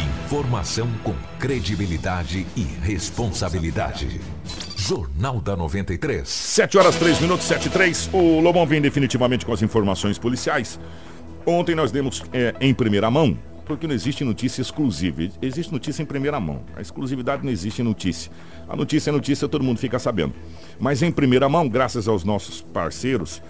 Informação com credibilidade e responsabilidade. Jornal da 93. 7 horas 3 minutos, 7 e 3. O Lobão vem definitivamente com as informações policiais. Ontem nós demos é, em primeira mão, porque não existe notícia exclusiva. Existe notícia em primeira mão. A exclusividade não existe em notícia. A notícia é notícia, todo mundo fica sabendo. Mas em primeira mão, graças aos nossos parceiros,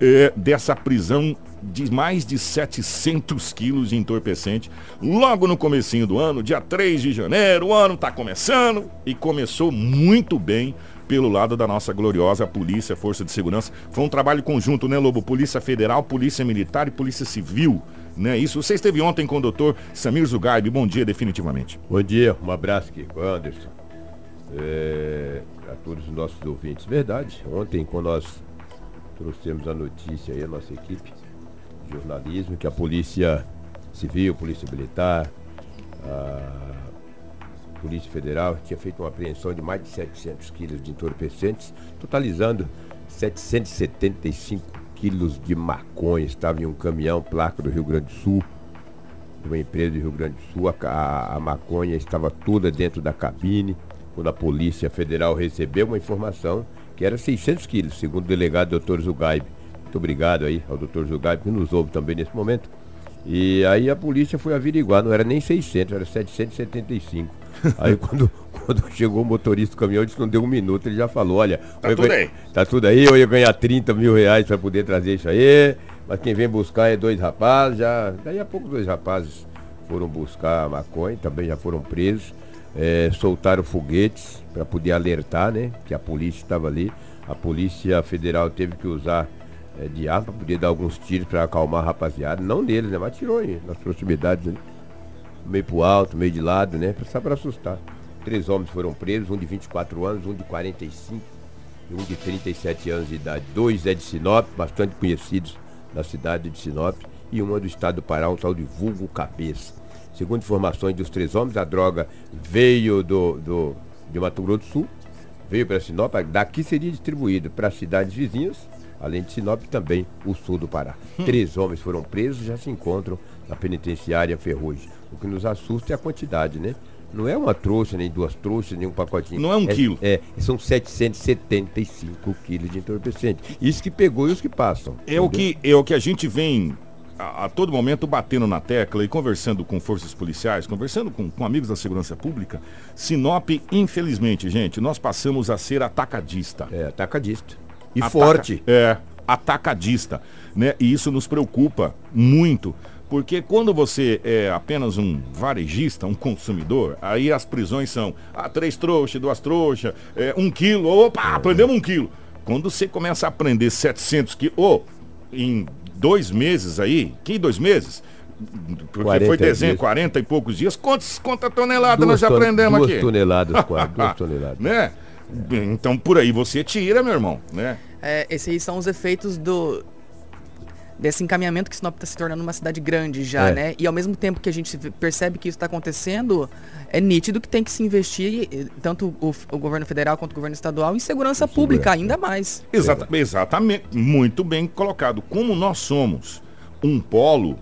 é, dessa prisão de mais de 700 quilos de entorpecente, logo no comecinho do ano, dia 3 de janeiro, o ano está começando e começou muito bem pelo lado da nossa gloriosa Polícia, Força de Segurança. Foi um trabalho conjunto, né, Lobo? Polícia Federal, Polícia Militar e Polícia Civil. Né? Isso você esteve ontem com o doutor Samir Zugaib. Bom dia, definitivamente. Bom dia, um abraço aqui com o Anderson. É, a todos os nossos ouvintes. Verdade, ontem, quando nós trouxemos a notícia aí, a nossa equipe de jornalismo, que a Polícia Civil, Polícia Militar, a Polícia Federal tinha feito uma apreensão de mais de 700 quilos de entorpecentes, totalizando 775 quilos de maconha. Estava em um caminhão, placa do Rio Grande do Sul, de uma empresa do Rio Grande do Sul. A, a, maconha estava toda dentro da cabine. Quando a Polícia Federal recebeu uma informação que era 600 quilos, segundo o delegado doutor Zugaib. Muito obrigado aí ao doutor Zugaib, que nos ouve também nesse momento. E aí a polícia foi averiguar, não era nem 600, era 775. Aí quando, quando chegou o motorista do caminhão, disse que não deu um minuto, ele já falou, olha, tá tudo aí. Tá tudo aí, eu ia ganhar 30 mil reais para poder trazer isso aí, mas quem vem buscar é dois rapazes, já. Daí a pouco dois rapazes foram buscar a maconha, também já foram presos é, soltaram foguetes para poder alertar, né? Que a polícia estava ali. A Polícia Federal teve que usar é, de arma poder dar alguns tiros para acalmar a rapaziada. Não neles, né? Mas tirou aí, nas proximidades, né? Meio pro alto, meio de lado, né? Só para assustar. Três homens foram presos, um de 24 anos, um de 45 e um de 37 anos de idade. Dois é de Sinop, bastante conhecidos na cidade de Sinop, e um é do estado do Pará, um tal de Vulgo Cabeça. Segundo informações dos três homens, a droga veio do, do, de Mato Grosso do Sul, veio para Sinop, daqui seria distribuído para cidades vizinhas, além de Sinop também o sul do Pará. Hum. Três homens foram presos já se encontram na penitenciária Ferrugem. O que nos assusta é a quantidade, né? Não é uma trouxa, nem duas trouxas, nem um pacotinho. Não é um é, quilo. É, são 775 quilos de entorpecente. Isso que pegou e os que passam. É o que, é o que a gente vem a, a, todo momento batendo na tecla e conversando com forças policiais, conversando com, com amigos da segurança pública, Sinop, infelizmente, gente, nós passamos a ser atacadista. É, atacadista. E Ataca, forte. É, atacadista. Né? E isso nos preocupa muito. Porque quando você é apenas um varejista, um consumidor, aí as prisões são ah, três trouxas, duas trouxas, é, um quilo, opa, é. aprendemos um quilo. Quando você começa a aprender 700 quilos, oh, em dois meses aí, que dois meses? Porque foi dezembro, 40 e poucos dias. Quantos, quanta tonelada duas nós já aprendemos duas aqui? Toneladas, quase, duas toneladas. Né? É. Então por aí você tira, meu irmão, né? É, esses aí são os efeitos do desse encaminhamento que Sinop está se tornando uma cidade grande já, é. né? E ao mesmo tempo que a gente percebe que isso está acontecendo, é nítido que tem que se investir, tanto o, o governo federal quanto o governo estadual, em segurança pública, ainda mais. Exata, exatamente, muito bem colocado. Como nós somos um polo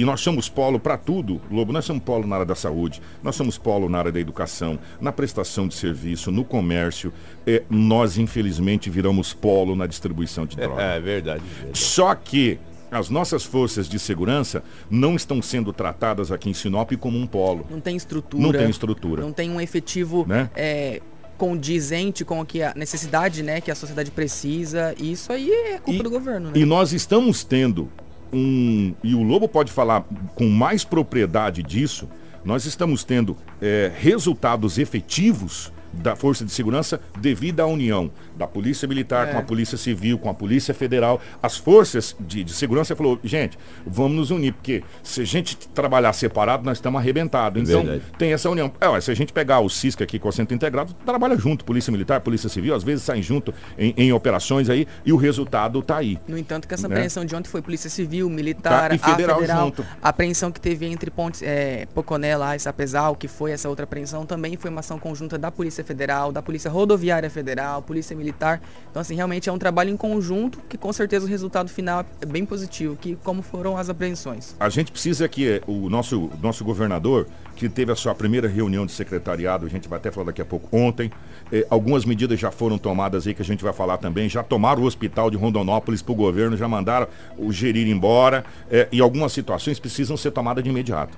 e nós somos polo para tudo, Lobo. Nós somos polo na área da saúde, nós somos polo na área da educação, na prestação de serviço, no comércio. É, nós, infelizmente, viramos polo na distribuição de drogas. É, é verdade, verdade. Só que as nossas forças de segurança não estão sendo tratadas aqui em Sinop como um polo. Não tem estrutura. Não tem estrutura. Não tem um efetivo né? é, condizente com que a necessidade né, que a sociedade precisa. E isso aí é culpa e, do governo. Né? E nós estamos tendo um. E o Lobo pode falar com mais propriedade disso. Nós estamos tendo é, resultados efetivos da Força de Segurança devido à união da Polícia Militar é. com a Polícia Civil, com a Polícia Federal. As forças de, de segurança falou, gente, vamos nos unir, porque se a gente trabalhar separado, nós estamos arrebentados. Então, Verdade. tem essa união. É, se a gente pegar o CISC aqui com o Centro Integrado, trabalha junto, Polícia Militar, Polícia Civil, às vezes saem junto em, em operações aí, e o resultado está aí. No entanto, que essa né? apreensão de ontem foi Polícia Civil, Militar, tá, e federal, a federal junto. A apreensão que teve entre Pontes, é, Poconé lá, Sapezal, que foi essa outra apreensão, também foi uma ação conjunta da Polícia Polícia Federal, da Polícia Rodoviária Federal, Polícia Militar. Então, assim, realmente é um trabalho em conjunto que com certeza o resultado final é bem positivo, que como foram as apreensões. A gente precisa que eh, o nosso, nosso governador, que teve a sua primeira reunião de secretariado, a gente vai até falar daqui a pouco, ontem, eh, algumas medidas já foram tomadas aí que a gente vai falar também, já tomaram o hospital de Rondonópolis para o governo, já mandaram o gerir embora, eh, e algumas situações precisam ser tomadas de imediato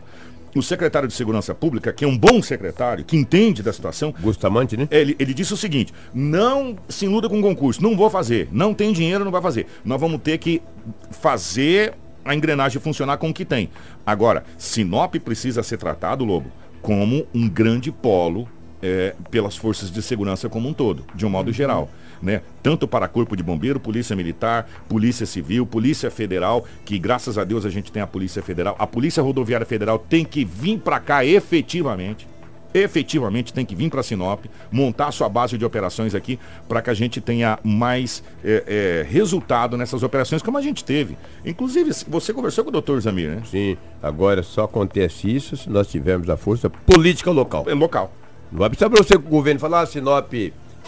o secretário de Segurança Pública, que é um bom secretário, que entende da situação. Bustamante, né? Ele, ele disse o seguinte: não se iluda com concurso, não vou fazer. Não tem dinheiro, não vai fazer. Nós vamos ter que fazer a engrenagem funcionar com o que tem. Agora, Sinop precisa ser tratado, Lobo, como um grande polo é, pelas forças de segurança como um todo, de um modo uhum. geral né? Tanto para Corpo de Bombeiro, Polícia Militar, Polícia Civil, Polícia Federal, que graças a Deus a gente tem a Polícia Federal. A Polícia Rodoviária Federal tem que vir para cá efetivamente efetivamente tem que vir para Sinop, montar sua base de operações aqui, para que a gente tenha mais é, é, resultado nessas operações, como a gente teve. Inclusive, você conversou com o doutor Zamir, né? Sim, agora só acontece isso se nós tivermos a força política local. É local. Não vai precisar para você o governo falar, ah, Sinop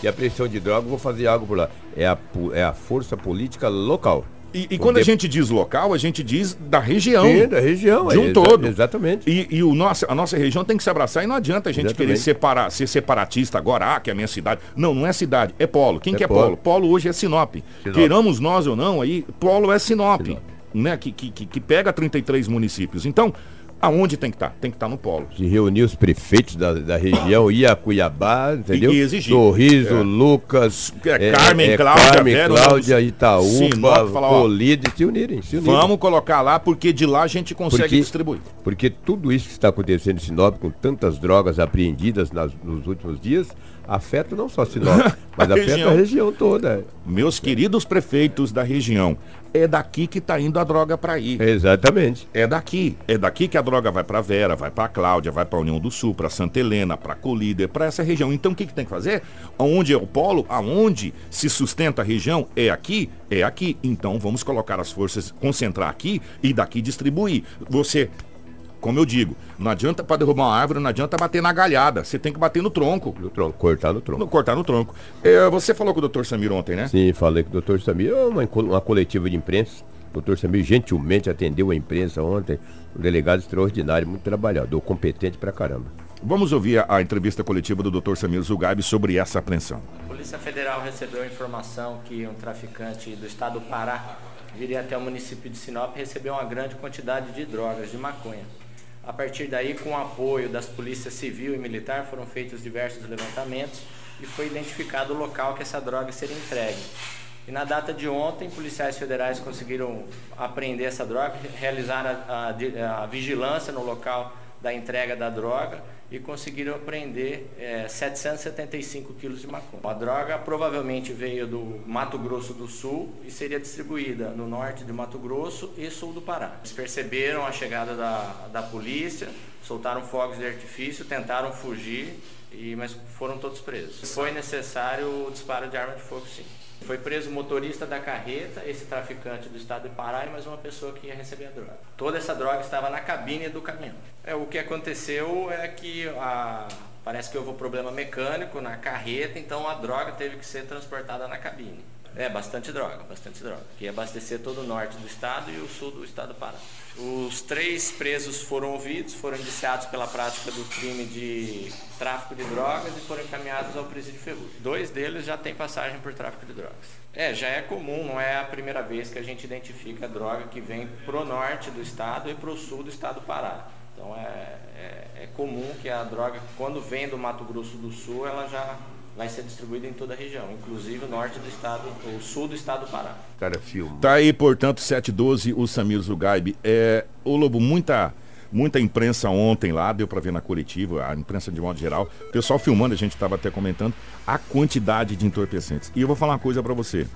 que a pressão de droga, vou fazer algo por lá. É a, é a força política local. E, e quando a gente diz local, a gente diz da região. Sim, da região. De um é, todo. Exatamente. E, e o nosso, a nossa região tem que se abraçar e não adianta a gente exatamente. querer separar, ser separatista agora, ah, que é a minha cidade. Não, não é cidade, é polo. Quem é que é polo? polo? Polo hoje é Sinop. Sinop. Queiramos nós ou não, aí, polo é Sinop. Sinop. Né, que, que, que pega 33 municípios. Então, Aonde tem que estar? Tá? Tem que estar tá no polo. Se reunir os prefeitos da, da região, ir a Cuiabá, entendeu? E, exigir. Sorriso, é. Lucas, é, Carmen, é, Cláudia, Carmen, Vera, Cláudia, Itaúba, Colide, se unirem, se unirem. Vamos colocar lá, porque de lá a gente consegue porque, distribuir. Porque tudo isso que está acontecendo em Sinop, com tantas drogas apreendidas nas, nos últimos dias, afeta não só Sinop, mas afeta região. a região toda. Meus queridos prefeitos da região, é daqui que está indo a droga para ir. Exatamente. É daqui. É daqui que a droga vai para Vera, vai para Cláudia, vai para União do Sul, para Santa Helena, para Colíder, para essa região. Então o que, que tem que fazer? Onde é o polo, aonde se sustenta a região, é aqui, é aqui. Então vamos colocar as forças, concentrar aqui e daqui distribuir. Você como eu digo, não adianta para derrubar uma árvore, não adianta bater na galhada. Você tem que bater no tronco. No tronco, cortar no tronco. No, cortar no tronco. É, você falou com o doutor Samir ontem, né? Sim, falei com o doutor Samir. É uma, uma coletiva de imprensa. O doutor Samir gentilmente atendeu a imprensa ontem. Um delegado extraordinário, muito trabalhador, competente pra caramba. Vamos ouvir a, a entrevista coletiva do Dr. Samir Zugaib sobre essa apreensão. A Polícia Federal recebeu informação que um traficante do estado do Pará viria até o município de Sinop e recebeu uma grande quantidade de drogas, de maconha. A partir daí, com o apoio das polícias civil e militar, foram feitos diversos levantamentos e foi identificado o local que essa droga seria entregue. E na data de ontem, policiais federais conseguiram apreender essa droga, realizar a, a, a vigilância no local da entrega da droga e conseguiram apreender é, 775 quilos de maconha. A droga provavelmente veio do Mato Grosso do Sul e seria distribuída no norte de Mato Grosso e sul do Pará. Eles perceberam a chegada da, da polícia, soltaram fogos de artifício, tentaram fugir, e, mas foram todos presos. Foi necessário o disparo de arma de fogo, sim. Foi preso o motorista da carreta, esse traficante do estado de Pará e mais uma pessoa que ia receber a droga. Toda essa droga estava na cabine do caminhão. É, o que aconteceu é que a, parece que houve um problema mecânico na carreta, então a droga teve que ser transportada na cabine. É, bastante droga, bastante droga. Que ia abastecer todo o norte do estado e o sul do estado do Pará. Os três presos foram ouvidos, foram indiciados pela prática do crime de tráfico de drogas e foram encaminhados ao presídio Ferrugem. Dois deles já têm passagem por tráfico de drogas. É, já é comum, não é a primeira vez que a gente identifica a droga que vem pro norte do estado e pro sul do estado do Pará. Então é, é, é comum que a droga, quando vem do Mato Grosso do Sul, ela já vai ser distribuído em toda a região, inclusive o norte do estado, o sul do estado do Pará. Cara, filme. Tá aí, portanto, 712, o Samir Zugaib. É, o Lobo, muita muita imprensa ontem lá, deu para ver na coletiva, a imprensa de modo geral, o pessoal filmando, a gente estava até comentando, a quantidade de entorpecentes. E eu vou falar uma coisa para você.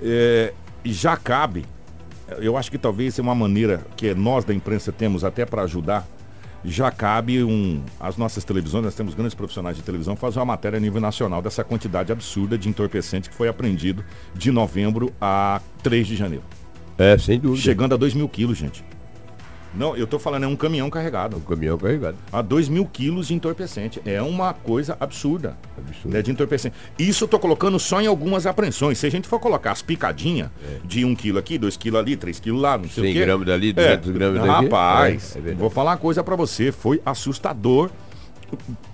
É, já cabe, eu acho que talvez é uma maneira que nós da imprensa temos até para ajudar já cabe um. As nossas televisões, nós temos grandes profissionais de televisão, fazer uma matéria a nível nacional dessa quantidade absurda de entorpecente que foi apreendido de novembro a 3 de janeiro. É, sem dúvida. Chegando a 2 mil quilos, gente. Não, eu tô falando, é um caminhão carregado. Um caminhão carregado. A 2 mil quilos de entorpecente. É uma coisa absurda. Absurdo. Né, de entorpecente. Isso eu tô colocando só em algumas apreensões. Se a gente for colocar as picadinhas de 1 um quilo aqui, 2 quilos ali, 3 quilos lá, não sei 100 o quê. gramas dali, 200 gramas daqui. Rapaz, É, é vou falar uma coisa pra você. Foi assustador.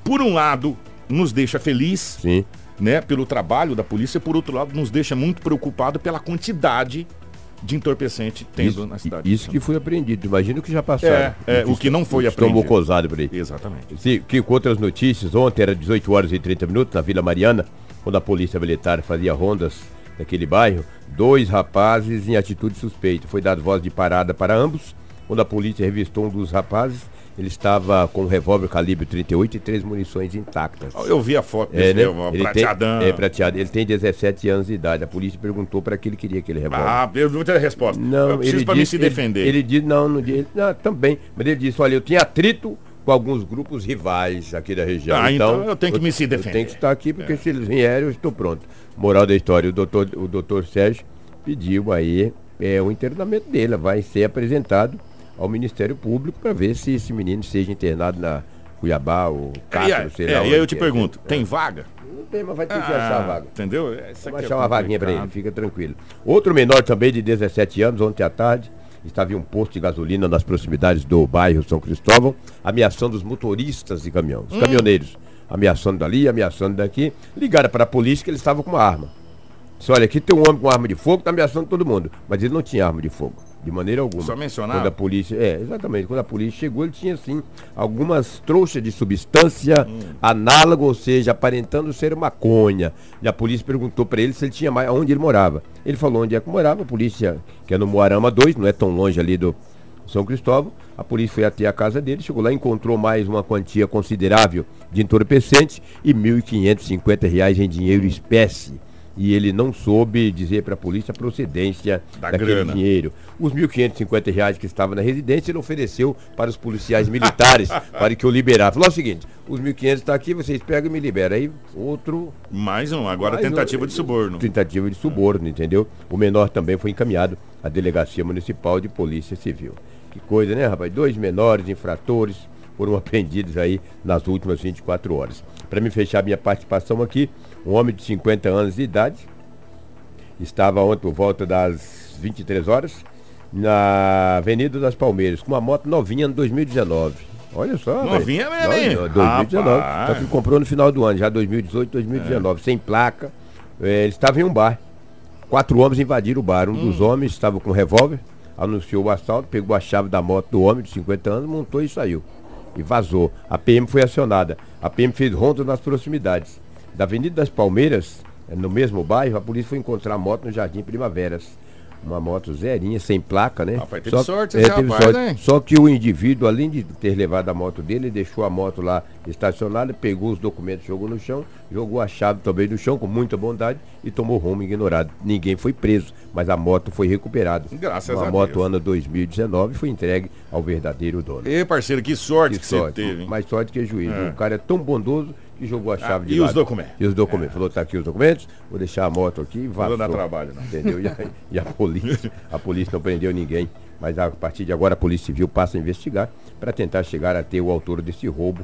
Por um lado, nos deixa feliz, Sim. né, pelo trabalho da polícia. Por outro lado, nos deixa muito preocupado pela quantidade de entorpecente tendo Isso, na cidade. isso que foi apreendido. Imagina o que já passaram. É, é, o que não foi apreendido. mocosado por aí. Exatamente. Sim, que com outras notícias, ontem era 18 horas e 30 minutos, na Vila Mariana, quando a polícia militar fazia rondas naquele bairro, dois rapazes em atitude suspeita. Foi dado voz de parada para ambos. Quando a polícia revistou um dos rapazes, ele estava com um revólver calibre 38 e três munições intactas. Eu vi a foto É, desse né? revólver, Ele tem, prateadão. é prateado. Ele tem 17 anos de idade. A polícia perguntou para que ele queria aquele revólver. Ah, eu não tenho a resposta. Não, eu preciso ele mim disse, se ele- defender. Ele, disse, não, não, ele, não, também. Mas ele disse, olha, eu tinha atrito com alguns grupos rivais aqui da região. Ah, então eu tenho que me se Eu defender. tenho que estar aqui, porque se eles vierem, eu estou pronto. Moral da história, o doutor, o doutor Sérgio pediu aí é, o internamento dele, vai ser apresentado ao Ministério Público para ver se esse menino seja internado na Cuiabá ou Castro, aí, sei é, lá. e aí eu te é. pergunto, tem vaga? Não tem, mas vai ter que achar a vaga. Entendeu? Essa Vamos aqui achar é uma vaguinha para ele, fica tranquilo. Outro menor também de 17 anos, ontem à tarde, estava em um posto de gasolina nas proximidades do bairro São Cristóvão, ameaçando os motoristas de caminhão, Hum. os caminhoneiros. Ameaçando dali, ameaçando daqui. Ligaram para a polícia que ele estava com uma arma. Disse, olha, aqui tem um homem com arma de fogo, está ameaçando todo mundo. Mas ele não tinha arma de fogo, de maneira alguma. Só mencionava? Quando a polícia, é, exatamente. Quando a polícia chegou, ele tinha, assim, algumas trouxas de substância Hum. análoga, ou seja, aparentando ser maconha. E a polícia perguntou para ele se ele tinha mais, onde ele morava. Ele falou onde é que morava, a polícia, que é no Moarama 2, não é tão longe ali do São Cristóvão. A polícia foi até a casa dele, chegou lá, encontrou mais uma quantia considerável de entorpecente e 1.550 reais em dinheiro espécie. E ele não soube dizer para a polícia a procedência Da daquele grana. dinheiro. Os 1.550 reais que estavam na residência, ele ofereceu para os policiais militares para que eu liberasse. Falou o seguinte: os 1.500 está aqui, vocês pegam e me liberam. Aí outro. Mais um, agora mais tentativa um- de suborno. Tentativa de suborno, entendeu? O menor também foi encaminhado à Delegacia Municipal de Polícia Civil. Que coisa, né, rapaz? Dois menores infratores foram apreendidos aí nas últimas 24 horas. Para me fechar minha participação aqui, um homem de 50 anos de idade estava ontem por volta das 23 horas na Avenida das Palmeiras com uma moto novinha no 2019. Olha só. Novinha mesmo, hein? Não, 2019. Rapaz. Só que comprou no final do ano, já 2018, 2019, sem placa. É, ele estava em um bar. Quatro homens invadiram o bar. Um dos homens estava com um revólver, anunciou o assalto, pegou a chave da moto do homem de 50 anos, montou e saiu. E vazou. A PM foi acionada. A PM fez rondas nas proximidades. Da Avenida das Palmeiras, eh, no mesmo bairro, a polícia foi encontrar a moto no Jardim Primaveras. Uma moto zerinha, sem placa, né? Rapaz, teve sorte é, teve rapaz, sorte. hein? Só que o indivíduo, além de ter levado a moto dele, deixou a moto lá estacionada, pegou os documentos, jogou no chão, jogou a chave também no chão com muita bondade e tomou rumo ignorado. Ninguém foi preso, mas a moto foi recuperada. Graças Uma a moto Deus. ano 2019 foi entregue ao verdadeiro dono. Ê, parceiro, que sorte que, Que você sorte, teve, hein? mais sorte que juízo. É. O cara é tão bondoso que jogou a chave de e os lado. documentos? E os documentos. Falou, tá aqui os documentos, vou deixar a moto aqui e vazou. dar trabalho, não. Entendeu? E a, e a polícia, a polícia não prendeu ninguém. Mas a partir de agora a Polícia Civil passa a investigar para tentar chegar a ter o autor desse roubo.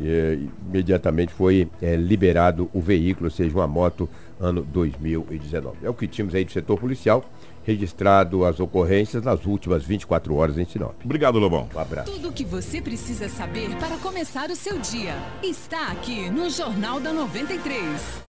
E, imediatamente foi eh, liberado o veículo, ou seja, uma moto ano 2019. É o que tínhamos aí do setor policial, registrado as ocorrências nas últimas 24 horas em Sinop. Obrigado, Lobão. Um abraço. Tudo o que você precisa saber para começar o seu dia está aqui no Jornal da 93.